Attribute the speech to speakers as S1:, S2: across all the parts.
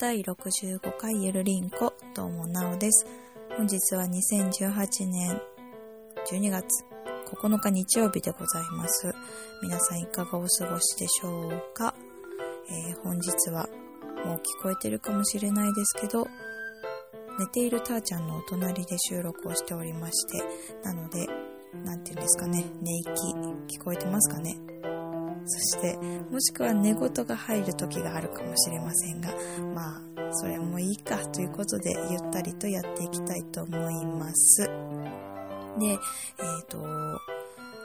S1: 第65回ゆるりんこ、どうもなおです。本日は2018年12月9日日曜日でございます。皆さんいかがお過ごしでしょうか、えー本日はもう聞こえてるかもしれないですけど、寝ているたーちゃんのお隣で収録をしておりまして、なので、なんていうんですかね、寝息聞こえてますかね？して、もしくは寝言が入る時があるかもしれませんが、まあ、それもいいかということで、ゆったりとやっていきたいと思います。で、えっ、と、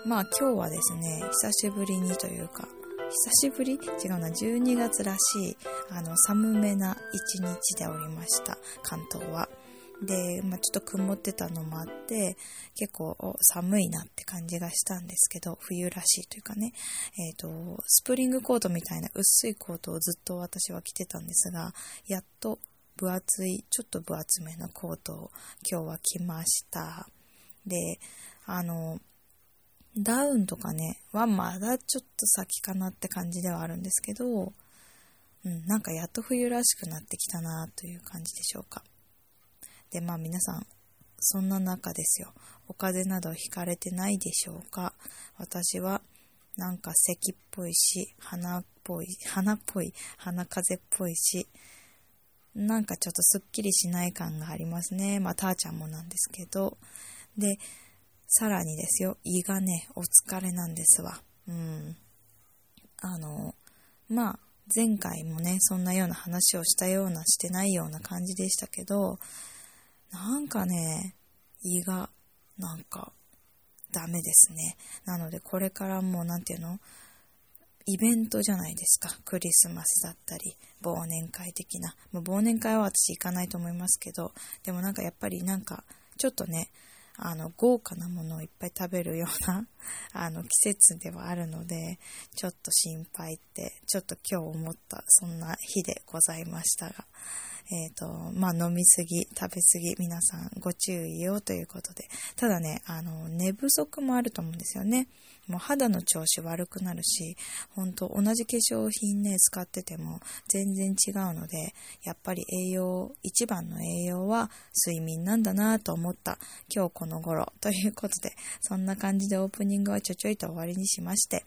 S1: まあ今日はですね、久しぶりにというか、久しぶり？違うな、12月らしい、あの、寒めな一日でおりました、関東は。で、まあ、ちょっと曇ってたのもあって、結構寒いなって感じがしたんですけど、冬らしいというかね、えっ、と、スプリングコートみたいな薄いコートをずっと私は着てたんですが、やっと分厚い、ちょっと分厚めのコートを今日は着ました。で、あの、ダウンとかね、はまだちょっと先かなって感じではあるんですけど、うん、なんかやっと冬らしくなってきたなという感じでしょうか。で、まあ皆さん、そんな中ですよ。お風邪などひかれてないでしょうか？私は、なんか咳っぽいし、鼻っぽい、鼻っぽい、鼻風邪っぽいし、なんかちょっとすっきりしない感がありますね。まあ、たーちゃんもなんですけど。で、さらにですよ、胃がね、お疲れなんですわ。うん。あの、まあ、前回もね、そんなような話をしたような、してないような感じでしたけど、なんかね、胃が、なんか、ダメですね。なので、これからもう、なんていうの？イベントじゃないですか。クリスマスだったり、忘年会的な。もう忘年会は私行かないと思いますけど、でもなんかやっぱりなんか、ちょっとね、あの、豪華なものをいっぱい食べるような、あの、季節ではあるので、ちょっと心配って、ちょっと今日思った、そんな日でございましたが、えっ、と、まあ、飲みすぎ、食べすぎ、皆さんご注意をということで、ただね、あの、寝不足もあると思うんですよね。もう肌の調子悪くなるし、本当同じ化粧品ね、使ってても全然違うので、やっぱり栄養、一番の栄養は睡眠なんだなと思った。今日この頃。ということで、そんな感じでオープニングはちょちょいと終わりにしまして、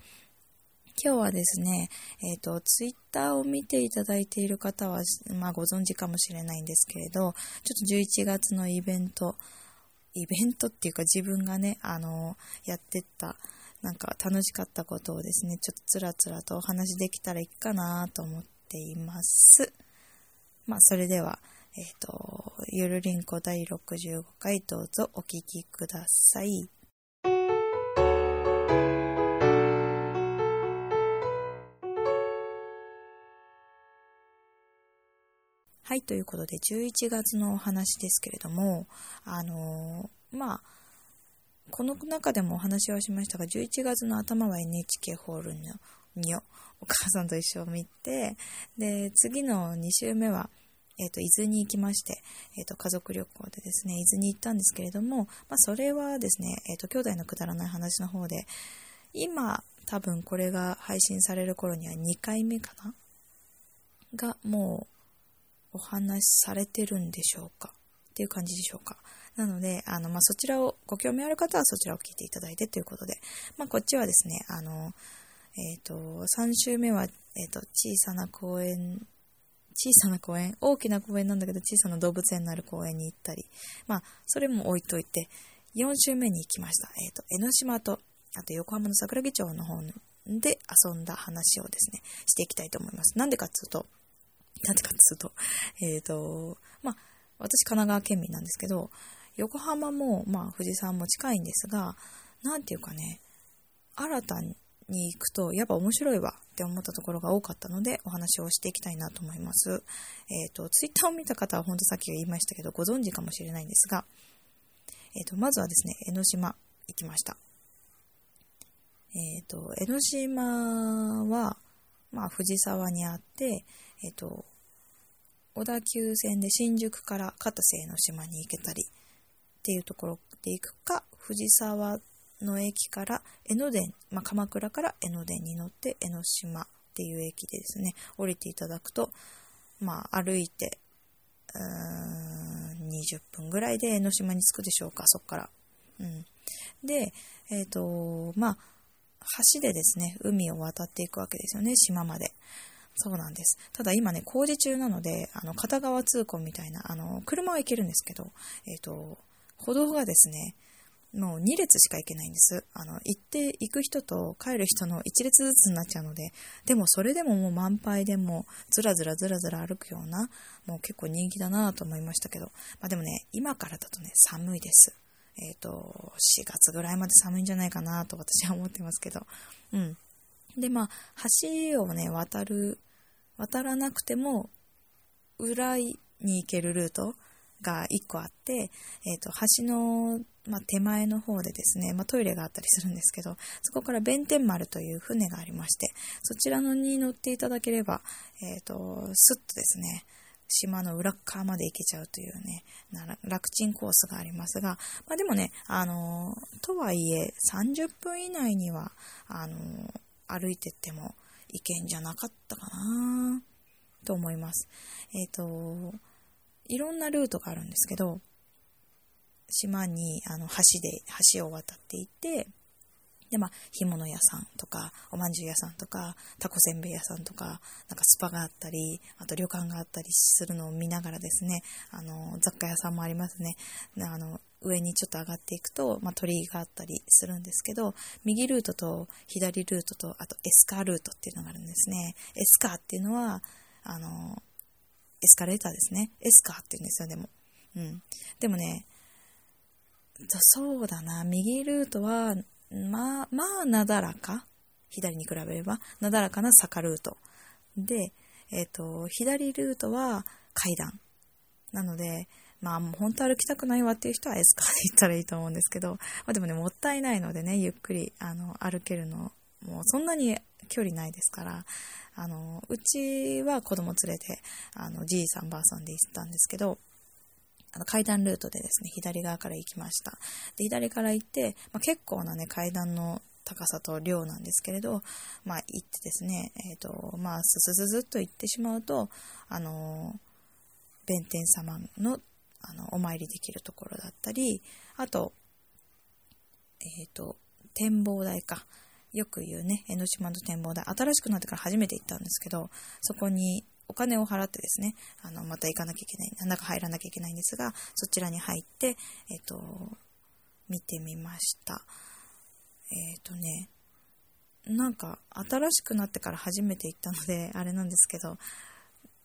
S1: 今日はですね、えっ、と、ツイッターを見ていただいている方は、まあご存知かもしれないんですけれど、ちょっと11月のイベント、イベントっていうか自分がね、あの、やってった、なんか楽しかったことをですね、ちょっとつらつらとお話できたらいいかなと思っています。まあ、それでは、えっ、と、ゆるりんこ第65回どうぞお聞きください。はい、ということで、11月のお話ですけれども、あのーまあ、この中でもお話はしましたが、11月の頭は NHK ホールのにお母さんと一緒に見て、で、次の2週目は、えっ、と、伊豆に行きまして、えっ、と、家族旅行でですね、伊豆に行ったんですけれども、まあ、それはですね、えっ、と、兄弟のくだらない話の方で、今、多分これが配信される頃には2回目かな？が、もう、お話しされてるんでしょうか？っていう感じでしょうか。なので、あの、まあ、そちらを、ご興味ある方はそちらを聞いていただいてということで、まあ、こっちはですね、あの、えっ、と、3週目は、えっ、と、小さな公園、小さな公園、大きな公園なんだけど、小さな動物園のある公園に行ったり、まあ、それも置いといて、4週目に行きました。えっ、と、江ノ島と、あと横浜の桜木町の方で遊んだ話をですね、していきたいと思います。なんでかっつうと、なんでかっつうと、えっ、と、まあ、私神奈川県民なんですけど、横浜も、まあ、富士山も近いんですが、なんていうかね、新たに行くと、やっぱ面白いわって思ったところが多かったので、お話をしていきたいなと思います。えっ、と、ツイッターを見た方は、本当さっき言いましたけど、ご存知かもしれないんですが、えっ、と、まずはですね、江ノ島行きました。えっ、と、江ノ島は、まあ、藤沢にあって、えっ、と、小田急線で新宿から片瀬江ノ島に行けたりっていうところで行くか、藤沢の駅から江ノ電、まあ、鎌倉から江ノ電に乗って江ノ島っていう駅でですね、降りていただくと、まあ、歩いて、うーん、20分ぐらいで江ノ島に着くでしょうか、そっから。うん。で、えっ、ー、と、まあ、橋でですね、海を渡っていくわけですよね、島まで。そうなんです。ただ今ね、工事中なので、あの、片側通行みたいな、あの、車は行けるんですけど、えっ、ー、と、歩道がですね、もう2列しか行けないんです。あの、行って行く人と帰る人の1列ずつになっちゃうので、でもそれでももう満杯でもずらずらずらずら歩くような、もう結構人気だなと思いましたけど、まあでもね、今からだとね、寒いです。えっ、ー、と、4月ぐらいまで寒いんじゃないかなと私は思ってますけど、うん。で、まあ、橋をね、渡る、渡らなくても、裏に行けるルートが1個あって、えっ、ー、と、橋の、まあ、手前の方でですね、まあ、トイレがあったりするんですけど、そこから弁天丸という船がありまして、そちらのに乗っていただければ、えっ、ー、と、スッとですね、島の裏側まで行けちゃうというね、楽ちんコースがありますが、まあ、でもね、あのとはいえ、30分以内には、あの歩いてってもいけんじゃなかったかなと思います。えっ、ー、と、いろんなルートがあるんですけど、島にあの橋で、橋を渡っていて、で、まあ、干物屋さんとか、おまんじゅう屋さんとか、タコせんべい屋さんとか、なんかスパがあったり、あと旅館があったりするのを見ながらですね、あの、雑貨屋さんもありますね。あの、上にちょっと上がっていくと、まあ、鳥居があったりするんですけど、右ルートと左ルートと、あとエスカールートっていうのがあるんですね。エスカーっていうのは、あの、エスカレーターですね。エスカーって言うんですよ、でも。うん。でもね、そうだな、右ルートは、まあ、まあ、なだらか。左に比べれば、なだらかな坂ルート。で、えっ、ー、と、左ルートは階段。なので、まあもう本当歩きたくないわっていう人はエスカーで行ったらいいと思うんですけど、まあでもね、もったいないのでね、ゆっくり、あの、歩けるの、もうそんなに距離ないですから、あの、うちは子供連れて、あの、じいさんばあさんで行ったんですけど、あの階段ルートでですね、左側から行きました。で、左から行って、まあ、結構なね、階段の高さと量なんですけれど、まあ、行ってですね、えっ、ー、と、まあ、ススススッと行ってしまうと、あの、弁天様の、あの、お参りできるところだったり、あと、えっ、ー、と、展望台か。よく言うね、江ノ島の展望台、新しくなってから初めて行ったんですけど、そこにお金を払ってですね、あの、また行かなきゃいけない、中入らなきゃいけないんですが、そちらに入って、えっ、ー、と、見てみました。えっ、ー、とね、なんか、新しくなってから初めて行ったので、あれなんですけど、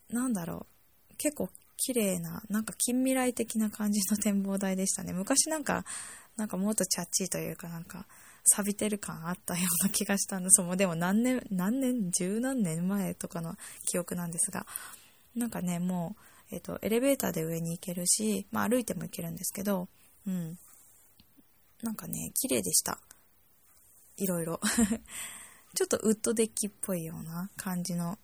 S1: なんだろう、結構綺麗な、なんか近未来的な感じの展望台でしたね。昔なんか、なんかもっとチャッチーというかなんか、錆びてる感あったような気がしたんです。もうでも何年、何年、十何年前とかの記憶なんですが、なんかね、もう、えっ、ー、と、エレベーターで上に行けるし、まあ歩いても行けるんですけど、うん。なんかね、綺麗でした。いろいろ。ちょっとウッドデッキっぽいような感じの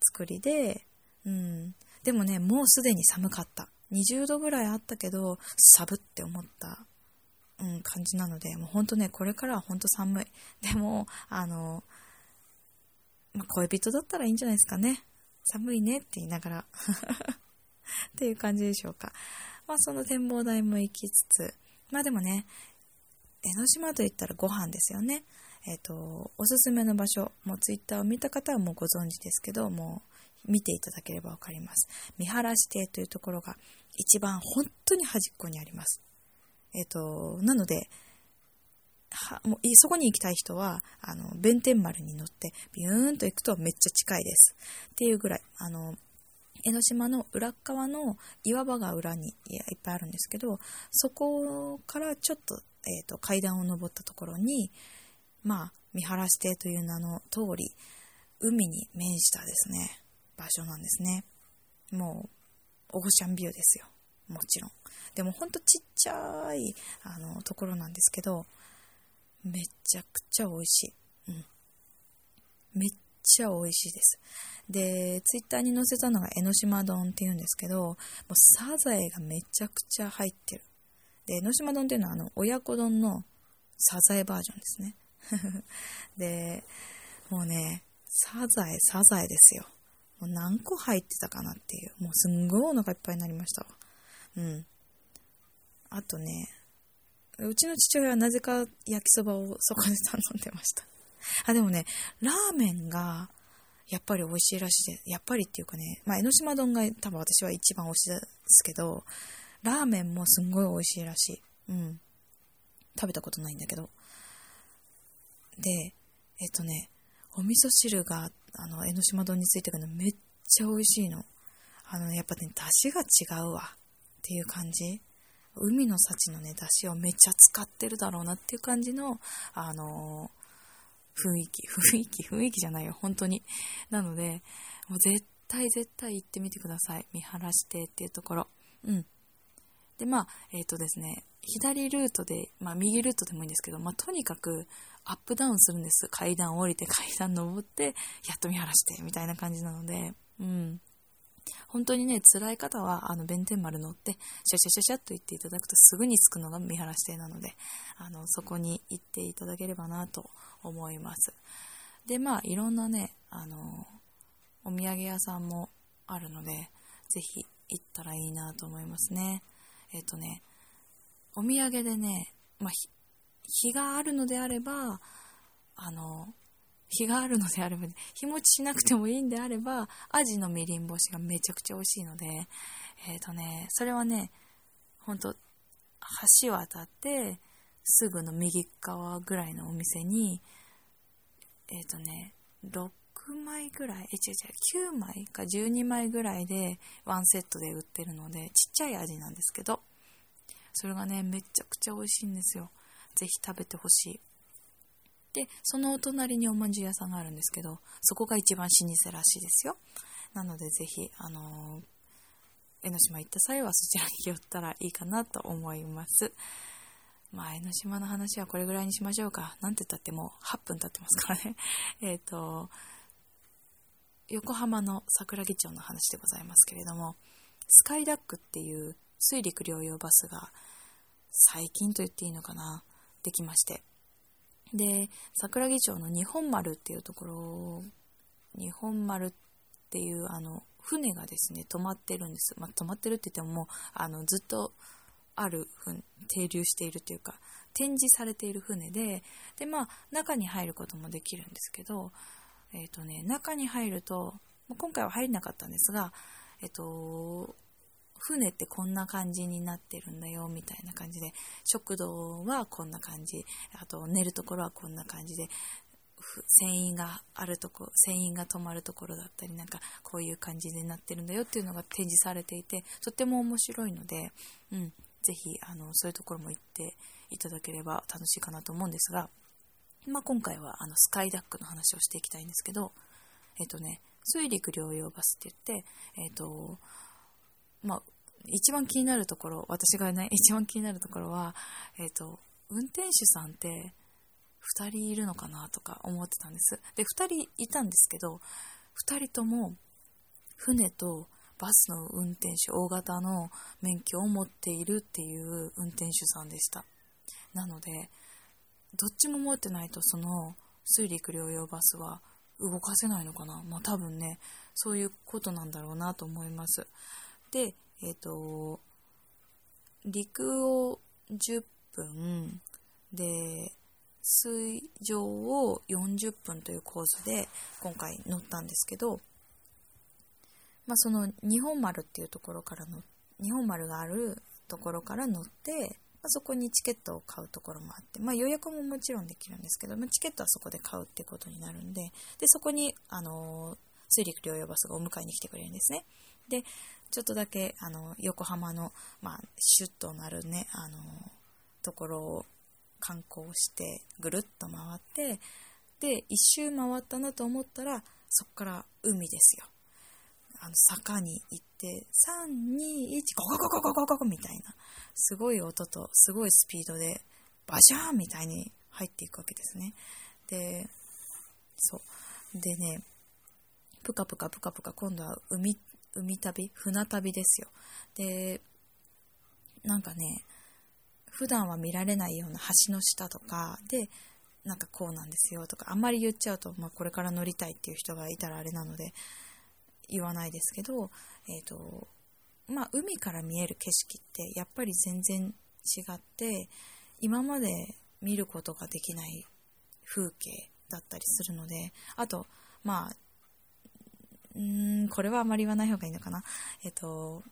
S1: 作りで、うん。でもね、もうすでに寒かった。20度ぐらいあったけど、寒って思ったうん、感じなので、もう本当ね、これからは本当寒い。でも、あの、まあ、恋人だったらいいんじゃないですかね。寒いねって言いながら っていう感じでしょうか。まあ、その展望台も行きつつ、まあでもね、江ノ島といったらご飯ですよね。えっ、ー、と、おすすめの場所、もうツイッターを見た方はもうご存知ですけど、もう見ていただければわかります。見晴らし亭というところが一番本当に端っこにあります。えっ、と、なので、はもうそこに行きたい人は、あの、弁天丸に乗って、ビューンと行くとめっちゃ近いです。っていうぐらい、あの、江ノ島の裏側の岩場が裏にいっぱいあるんですけど、そこからちょっと、えっ、ー、と、階段を登ったところに、まあ、見晴らし亭という名の通り、海に面したですね、場所なんですね。もう、オーシャンビューですよ。もちろん。でもほんとちっちゃいあのところなんですけど、めちゃくちゃ美味しい。うん。めっちゃ美味しいです。で、ツイッターに載せたのが江ノ島丼っていうんですけど、もうサザエがめちゃくちゃ入ってる。で、江ノ島丼っていうのはあの親子丼のサザエバージョンですね。で、もうね、サザエ、サザエですよ。もう何個入ってたかなっていう。もうすんごいお腹いっぱいになりましたわ。うん。あとね、うちの父親はなぜか焼きそばをそこで頼んでました。あ、でもね、ラーメンがやっぱり美味しいらしいで、やっぱりっていうかね、まあ、江ノ島丼が多分私は一番推しいですけど、ラーメンもすんごい美味しいらしい。うん。食べたことないんだけど。で、えっとね、お味噌汁が、あっあの、江ノ島丼についてくるのめっちゃ美味しいの。あの、やっぱね、出汁が違うわ。っていう感じ。海の幸のね、出汁をめっちゃ使ってるだろうなっていう感じの、あのー、雰囲気、雰囲気、雰囲気じゃないよ、本当に。なので、もう絶対絶対行ってみてください。見晴らしてっていうところ。うん。で、まあ、えっ、ー、とですね、左ルートで、まあ、右ルートでもいいんですけど、まあ、とにかく、アップダウンするんです。階段降りて、階段登って、やっと見晴らして、みたいな感じなので、うん。本当にね、辛い方は、あの、弁天丸乗って、シャシャシャシャっと行っていただくとすぐに着くのが見晴らし亭なので、あの、そこに行っていただければなと思います。で、まあ、いろんなね、あの、お土産屋さんもあるので、ぜひ行ったらいいなと思いますね。えっ、とね、お土産でね、まあ、日があるのであれば、あの、日があるのであれば、日持ちしなくてもいいんであれば、アジのみりん干しがめちゃくちゃ美味しいので、え、ー、とね、それはね、ほんと、橋渡って、すぐの右側ぐらいのお店に、えっ、ー、とね、6枚ぐらい、え、違う違う、9枚か12枚ぐらいでワンセットで売ってるので、ちっちゃい味なんですけど、それがね、めちゃくちゃ美味しいんですよ。ぜひ食べてほしい。で、そのお隣におまんじゅう屋さんがあるんですけど、そこが一番老舗らしいですよ。なのでぜひ、あのー、江ノ島行った際はそちらに寄ったらいいかなと思います。まあ、江ノ島の話はこれぐらいにしましょうか。なんて言ったってもう8分経ってますからね。えっと、横浜の桜木町の話でございますけれども、スカイダックっていう水陸両用バスが最近と言っていいのかな、できまして。で、桜木町の日本丸っていうところ、日本丸っていうあの、船がですね、止まってるんです。まあ、止まってるって言ってももう、あの、ずっとある、停留しているというか、展示されている船で、で、まあ、中に入ることもできるんですけど、えっ、ー、とね、中に入ると、今回は入れなかったんですが、えっ、ー、と、船ってこんな感じになってるんだよみたいな感じで食堂はこんな感じあと寝るところはこんな感じで船員があるとこ船員が泊まるところだったりなんかこういう感じになってるんだよっていうのが展示されていてとっても面白いので、うん、ぜひあのそういうところも行っていただければ楽しいかなと思うんですが、まあ、今回はあのスカイダックの話をしていきたいんですけどえっ、とね水陸両用バスって言ってえっ、とまあ、一番気になるところ、私がね、一番気になるところは、えっ、ー、と、運転手さんって2人いるのかなとか思ってたんです。で、2人いたんですけど、2人とも船とバスの運転手、大型の免許を持っているっていう運転手さんでした。なので、どっちも持ってないとその水陸両用バスは動かせないのかなまあ多分ね、そういうことなんだろうなと思います。で、えっ、ー、と、陸を10分で、水上を40分というコースで今回乗ったんですけど、まあ、その日本丸っていうところからの、日本丸があるところから乗って、まあ、そこにチケットを買うところもあって、まあ、予約ももちろんできるんですけど、まあ、チケットはそこで買うってことになるんで、で、そこに、あの、水陸両用バスがお迎えに来てくれるんですね。で、ちょっとだけ、あの、横浜の、まあ、シュッとなるね、あの、ところを観光して、ぐるっと回って、で、一周回ったなと思ったら、そっから海ですよ。あの、坂に行って、3、2、1、ゴゴゴゴゴゴゴみたいな、すごい音と、すごいスピードで、バシャーンみたいに入っていくわけですね。で、そう。でね、ぷかぷかぷかぷか今度は海海旅船旅ですよ。で、なんかね、普段は見られないような橋の下とかで、なんかこうなんですよとか、あんまり言っちゃうと、まあ、これから乗りたいっていう人がいたらあれなので、言わないですけど、えっ、と、まあ、海から見える景色ってやっぱり全然違って、今まで見ることができない風景だったりするので、あと、まあ、うーん、これはあまり言わない方がいいのかな。えっ、と、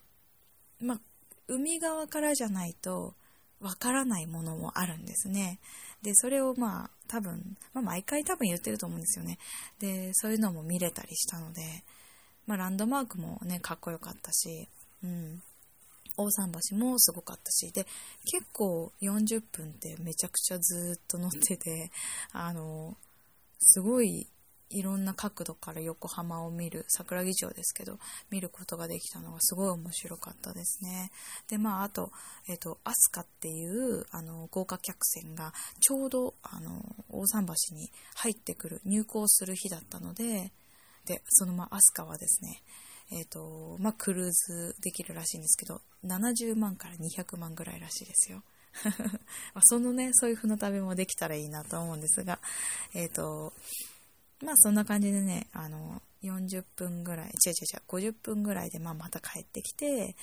S1: まあ、海側からじゃないと、わからないものもあるんですね。で、それをまあ、多分、まあ、毎回多分言ってると思うんですよね。で、そういうのも見れたりしたので、まあ、ランドマークもね、かっこよかったし、うん。大桟橋もすごかったし、で、結構40分ってめちゃくちゃずっと乗ってて、あの、すごいいろんな角度から横浜を見る、桜木町ですけど、見ることができたのがすごい面白かったですね。で、まあ、あと、えっ、ー、と、アスカっていう、あの、豪華客船が、ちょうど、あの、大桟橋に入ってくる、入港する日だったので、で、そのまあ、アスカはですね、えっ、ー、と、まあ、クルーズできるらしいんですけど、70万から200万ぐらいらしいですよ。そのね、そういう船旅もできたらいいなと思うんですが、えっ、ー、と、まあそんな感じでね、あの、40分ぐらい、違う違う違う、50分ぐらいでまあまた帰ってきて、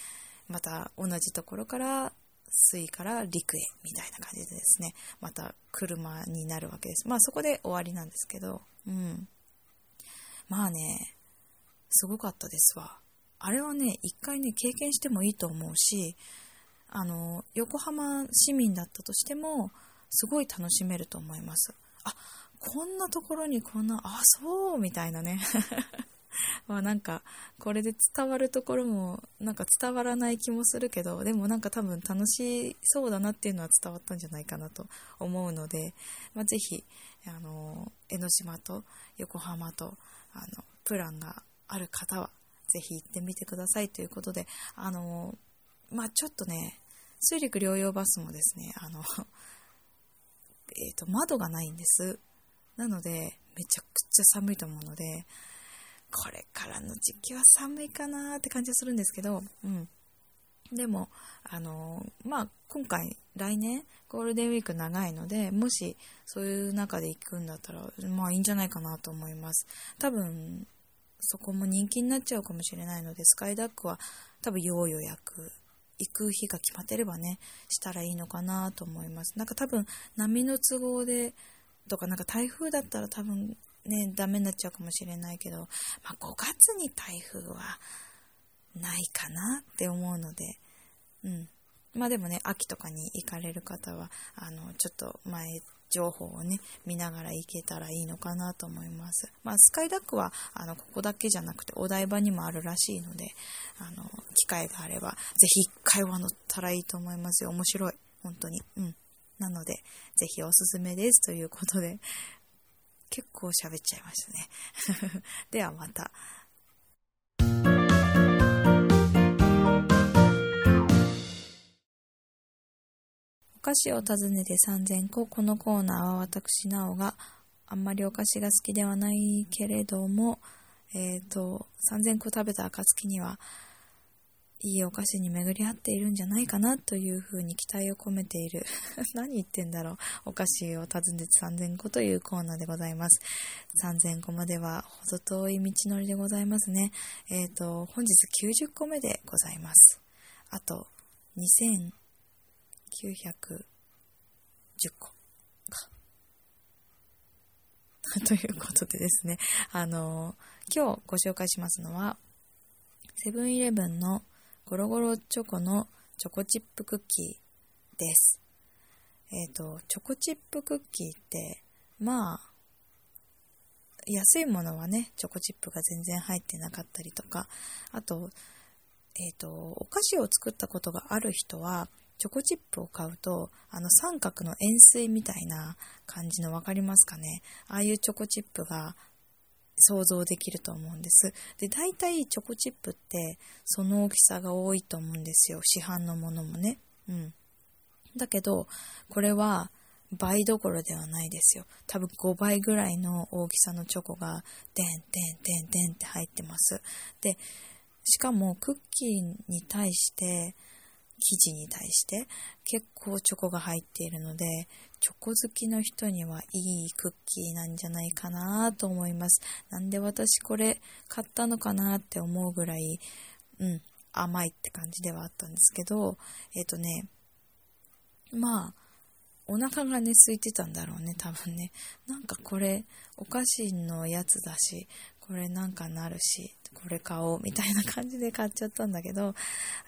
S1: また同じところから水から陸へみたいな感じでですね、また車になるわけです。まあそこで終わりなんですけど、うん。まあね、すごかったですわ。あれはね、一回ね、経験してもいいと思うし、あの、横浜市民だったとしても、すごい楽しめると思います。あ、こんなところにこんな、あ、そうみたいなね。まあなんか、これで伝わるところも、なんか伝わらない気もするけど、でもなんか多分楽しそうだなっていうのは伝わったんじゃないかなと思うので、まあ、ぜひ、あの、江ノ島と横浜と、あの、プランがある方は、ぜひ行ってみてくださいということで、あの、まあちょっとね、水陸両用バスもですね、あの、えっ、ー、と、窓がないんです。なので、めちゃくちゃ寒いと思うので、これからの時期は寒いかなって感じがするんですけど、うん。でも、あのまあ、今回、来年、ゴールデンウィーク長いので、もし、そういう中で行くんだったら、まあ、いいんじゃないかなと思います。多分、そこも人気になっちゃうかもしれないので、スカイダックは、多分、要予約、行く日が決まってればね、したらいいのかなと思います。なんか多分、波の都合で、とかなんか台風だったら多分ね、ダメになっちゃうかもしれないけど、まあ、5月に台風はないかなって思うので、うん。まあでもね、秋とかに行かれる方は、あの、ちょっと前情報をね、見ながら行けたらいいのかなと思います。まあ、スカイダックは、あの、ここだけじゃなくて、お台場にもあるらしいので、あの、機会があれば、ぜひ一回は乗ったらいいと思いますよ。面白い。本当に。うん。なので、ぜひおすすめですということで、結構喋っちゃいましたね。ではまた。お菓子を訪ねて3000個。このコーナーは私、なおがあんまりお菓子が好きではないけれども、えっ、ー、と、3000個食べた暁には、いいお菓子に巡り合っているんじゃないかなというふうに期待を込めている。何言ってんだろう。お菓子を訪ねて3000個というコーナーでございます。3000個まではほど遠い道のりでございますね。えっ、ー、と本日90個目でございます。あと2910個か。ということでですね。あの今日ご紹介しますのはセブンイレブンのゴロゴロチョコのチョコチップクッキーです。えっ、ー、と、チョコチップクッキーって、まあ、安いものはね、チョコチップが全然入ってなかったりとか、あと、えっ、ー、と、お菓子を作ったことがある人は、チョコチップを買うと、あの三角の円錐みたいな感じのわかりますかね？ああいうチョコチップが想像できると思うんです。で、大体チョコチップってその大きさが多いと思うんですよ。市販のものもね。うん。だけど、これは倍どころではないですよ。多分5倍ぐらいの大きさのチョコが、でんでんでんでんって入ってます。で、しかもクッキーに対して生地に対して結構チョコが入っているので、チョコ好きの人にはいいクッキーなんじゃないかなと思います。なんで私これ買ったのかなって思うぐらい、うん、甘いって感じではあったんですけど、えっ、ー、とね、まあ、お腹がね、空いてたんだろうね、多分ね。なんかこれ、お菓子のやつだし、これなんかなるし、これ買おう、みたいな感じで買っちゃったんだけど、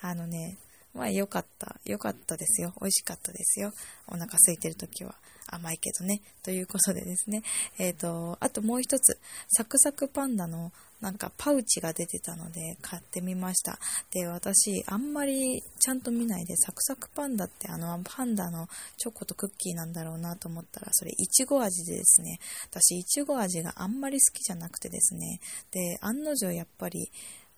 S1: あのね、まあ良かった。良かったですよ。美味しかったですよ。お腹空いてる時は。甘いけどね。ということでですね。えっ、ー、と、あともう一つ、サクサクパンダのなんかパウチが出てたので買ってみました。で、私、あんまりちゃんと見ないで、サクサクパンダってあのパンダのチョコとクッキーなんだろうなと思ったら、それいちご味でですね、私いちご味があんまり好きじゃなくてですね、で、案の定やっぱり、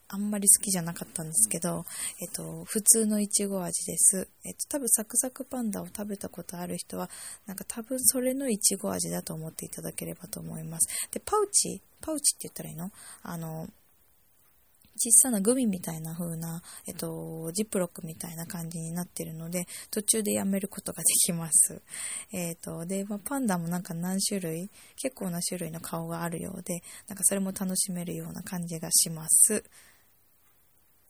S1: あんまり好きじゃなかったんですけど、えっと、普通のいちご味です。えっと、多分サクサクパンダを食べたことある人は、なんか多分それのいちご味だと思っていただければと思います。で、パウチ、パウチって言ったらいいの？あの、小さなグミみたいな風な、えっと、ジップロックみたいな感じになってるので、途中でやめることができます。えっ、と、で、まあ、パンダもなんか何種類、結構な種類の顔があるようで、なんかそれも楽しめるような感じがします。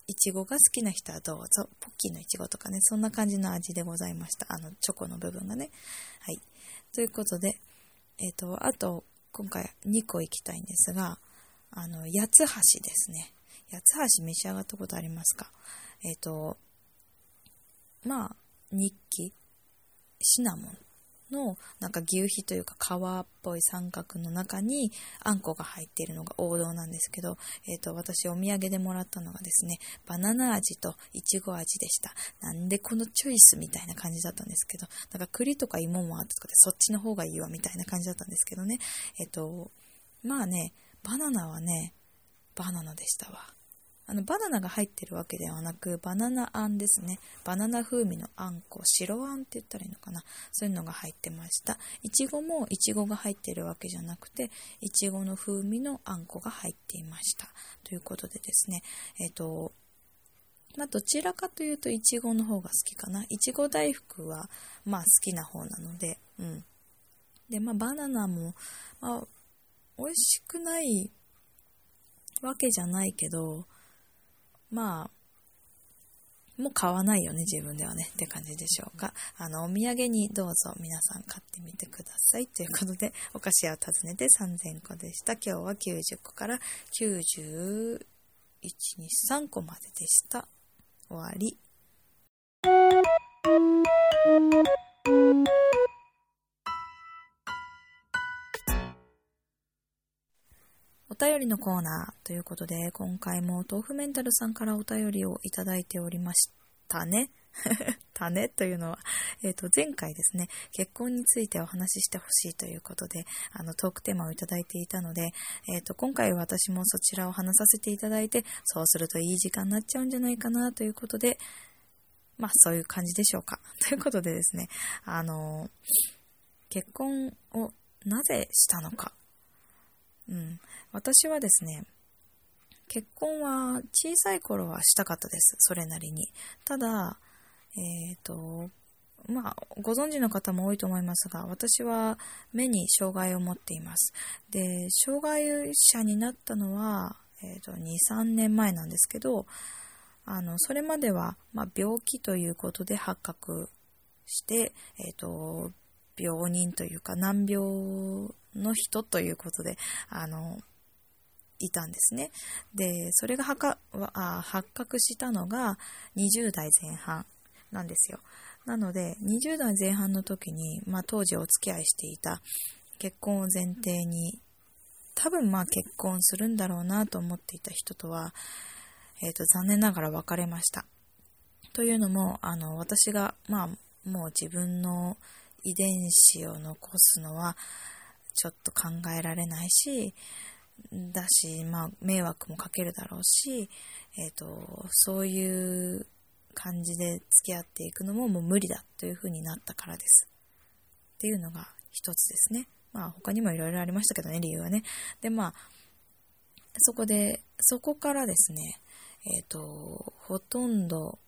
S1: いちごが好きな人はどうぞ。ポッキーのいちごとかね、そんな感じの味でございました。あの、チョコの部分がね。はい。ということで、えっ、ー、と、あと、今回2個いきたいんですが、あの、八つ橋ですね。八つ橋召し上がったことありますか？えっ、ー、と、まあ、日記、シナモンのなんか牛皮というか皮っぽい三角の中にあんこが入っているのが王道なんですけど、えっ、ー、と、私お土産でもらったのがですね、バナナ味といちご味でした。なんでこのチョイスみたいな感じだったんですけど、なんか栗とか芋もあったとかでそっちの方がいいわみたいな感じだったんですけどね。えっ、ー、と、まあね、バナナはね、バナナでしたわ。あの、バナナが入ってるわけではなく、バナナあんですね。バナナ風味のあんこ、白あんって言ったらいいのかな。そういうのが入ってました。いちごもいちごが入ってるわけじゃなくて、いちごの風味のあんこが入っていました。ということでですね、えっ、ー、と、まあ、どちらかというと、いちごの方が好きかな。いちご大福は、まあ、好きな方なので、うん。で、まあ、バナナも、まあ、美味しくないわけじゃないけど、まあ、もう買わないよね、自分ではね、って感じでしょうか。あの、お土産にどうぞ皆さん買ってみてください。ということで、お菓子屋を訪ねて3000個でした。今日は90個から91、2、3個まででした。終わり。便りのコーナーということで、今回も豆腐メンタルさんからお便りをいただいておりましたね。たねというのは、えっ、ー、と、前回ですね、結婚についてお話ししてほしいということで、あの、トークテーマをいただいていたので、えっ、ー、と、今回私もそちらを話させていただいて、そうするといい時間になっちゃうんじゃないかなということで、まあ、そういう感じでしょうか。ということでですね、あの、結婚をなぜしたのか。うん。私はですね、結婚は小さい頃はしたかったです。それなりに。ただ、えっ、ー、と、まあ、ご存知の方も多いと思いますが、私は目に障害を持っています。で、障害者になったのは、えっ、ー、と、2、3年前なんですけど、あの、それまでは、まあ、病気ということで発覚して、えっ、ー、と、病人というか難病の人ということで、あの、いたんですね。で、それが発覚したのが20代前半なんですよ。なので、20代前半の時に、まあ当時お付き合いしていた結婚を前提に、多分まあ結婚するんだろうなと思っていた人とは、え、ー、と、残念ながら別れました。というのも、あの、私が、まあ、もう自分の遺伝子を残すのは、ちょっと考えられないし、だし、まあ、迷惑もかけるだろうし、えっ、ー、と、そういう感じで付き合っていくのももう無理だというふうになったからです。っていうのが一つですね。まあ、他にもいろいろありましたけどね、理由はね。で、まあ、そこで、そこからですね、えっ、ー、と、ほとんど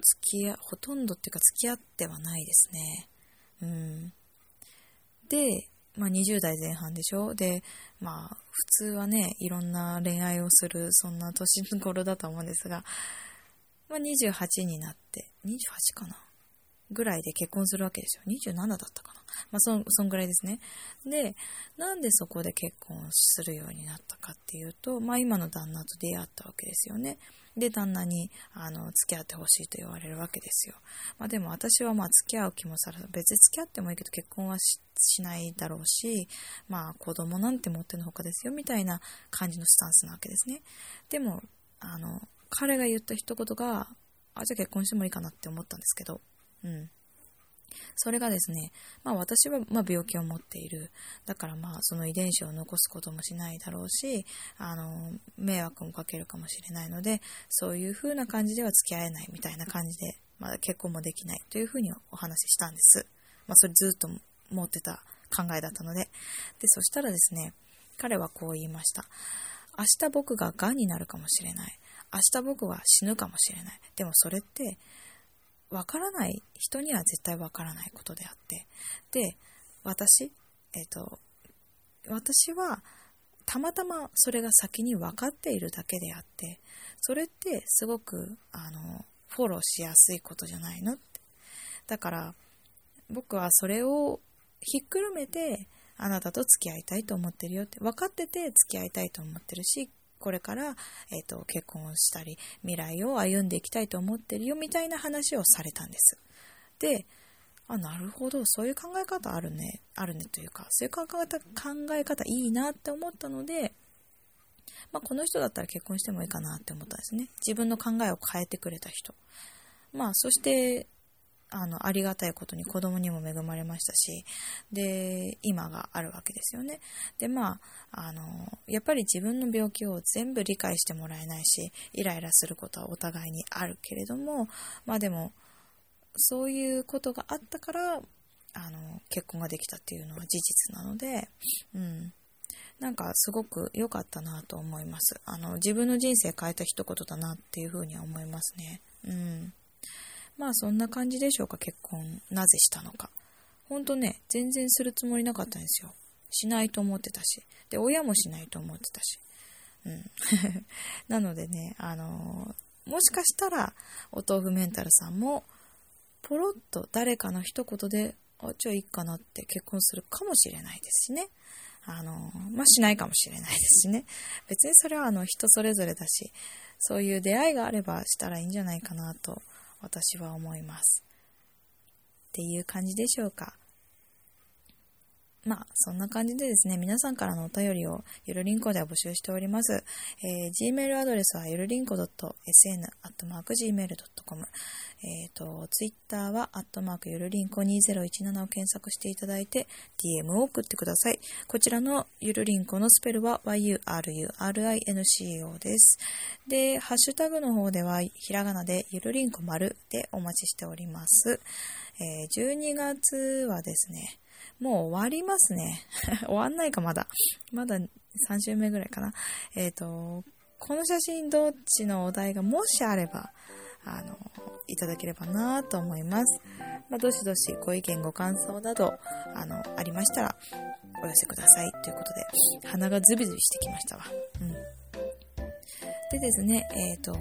S1: 付き合、ほとんどっていうか付き合ってはないですね。うん。で、まあ20代前半でしょ？で、まあ普通はね、いろんな恋愛をする、そんな年頃だと思うんですが、まあ28になって、28かな？ぐらいで結婚するわけですよ。27だったかな？まあ、そん、そんぐらいですね。で、なんでそこで結婚するようになったかっていうと、まあ、今の旦那と出会ったわけですよね。で、旦那に、あの、付き合ってほしいと言われるわけですよ。まあ、でも私はまあ、付き合う気もさら、別に付き合ってもいいけど結婚はしないだろうし、まあ、子供なんて持ってのほかですよ、みたいな感じのスタンスなわけですね。でも、あの、彼が言った一言が、あ、じゃあ結婚してもいいかなって思ったんですけど、うん。それがですね、まあ私はま病気を持っている。だからまあその遺伝子を残すこともしないだろうし、あの、迷惑もかけるかもしれないので、そういう風な感じでは付き合えないみたいな感じで、まだ結婚もできないという風にお話ししたんです。まあそれずっと持ってた考えだったので。で、そしたらですね、彼はこう言いました。明日僕が癌になるかもしれない。明日僕は死ぬかもしれない。でもそれってわからない、人には絶対わからないことであって、で、私、えっ、ー、と、私は、たまたまそれが先に分かっているだけであって、それってすごく、あの、フォローしやすいことじゃないのって。だから、僕はそれをひっくるめて、あなたと付き合いたいと思ってるよって、分かってて付き合いたいと思ってるし、これから、えっ、ー、と、結婚したり、未来を歩んでいきたいと思ってるよ、みたいな話をされたんです。で、あ、なるほど、そういう考え方あるね、あるねというか、そういう考え方、考え方いいなって思ったので、まあ、この人だったら結婚してもいいかなって思ったんですね。自分の考えを変えてくれた人。まあ、そして、あの、ありがたいことに子供にも恵まれましたし、で、今があるわけですよね。で、まあ、あの、やっぱり自分の病気を全部理解してもらえないし、イライラすることはお互いにあるけれども、まあでも、そういうことがあったから、あの、結婚ができたっていうのは事実なので、うん。なんかすごく良かったなと思います。あの、自分の人生変えた一言だなっていうふうには思いますね。うん。まあそんな感じでしょうか、結婚。なぜしたのか。ほんとね、全然するつもりなかったんですよ。しないと思ってたし。で、親もしないと思ってたし。うん。なのでね、あのー、もしかしたら、お豆腐メンタルさんも、ポロッと誰かの一言で、あ、じゃあいいかなって結婚するかもしれないですしね。あのー、まあ、しないかもしれないですしね。別にそれはあの人それぞれだし、そういう出会いがあればしたらいいんじゃないかなと私は思います。っていう感じでしょうか。まあ、そんな感じでですね、皆さんからのお便りをゆるりんこでは募集しております。えー、gmail アドレスはゆるりんこ .sn.gmail.com えっ、ー、と、ツイッターは、アットマークゆるりんこ2017を検索していただいて、DM を送ってください。こちらのゆるりんこのスペルは yururinco です。で、ハッシュタグの方では、ひらがなでゆるりんこ丸でお待ちしております。えー、12月はですね、もう終わりますね。終わんないか、まだ。まだ3週目ぐらいかな。えっ、ー、と、この写真どっちのお題がもしあれば、あの、いただければなと思います。まあ、どしどしご意見ご感想など、あの、ありましたら、お寄せください。ということで、鼻がズビズビしてきましたわ。うん。でですね、えっ、ー、と、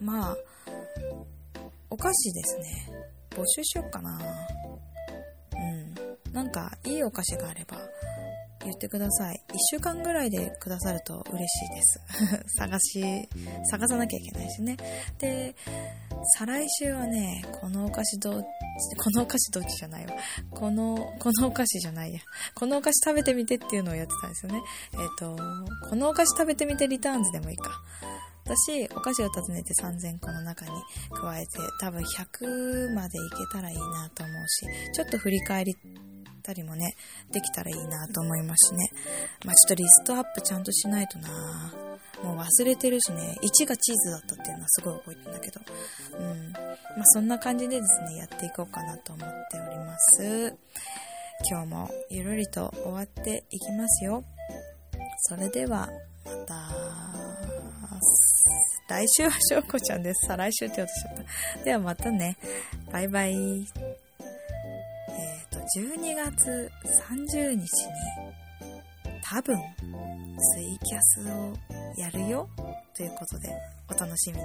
S1: まあ、お菓子ですね。募集しよっかな。なんかいいお菓子があれば言ってください。1週間ぐらいでくださると嬉しいです。探し、探さなきゃいけないしね。で、再来週はね、このお菓子どっち、このお菓子どっちじゃないわ。この、このお菓子じゃないや。このお菓子食べてみてっていうのをやってたんですよね。えっ、ー、と、このお菓子食べてみてリターンズでもいいか。私、お菓子を訪ねて3000個の中に加えて、多分100までいけたらいいなと思うし、ちょっと振り返りたりもね、できたらいいなと思いますしね。まあ、ちょっとリストアップちゃんとしないとなもう忘れてるしね、1がチーズだったっていうのはすごい覚えてんだけど。うん。まあ、そんな感じでですね、やっていこうかなと思っております。今日もゆるりと終わっていきますよ。それでは、また。来週は翔子ちゃんです。さあ、来週って言おうとしちゃった。ではまたね。バイバイ。えっ、と、12月30日に、多分、ツイキャスをやるよということで、お楽しみに。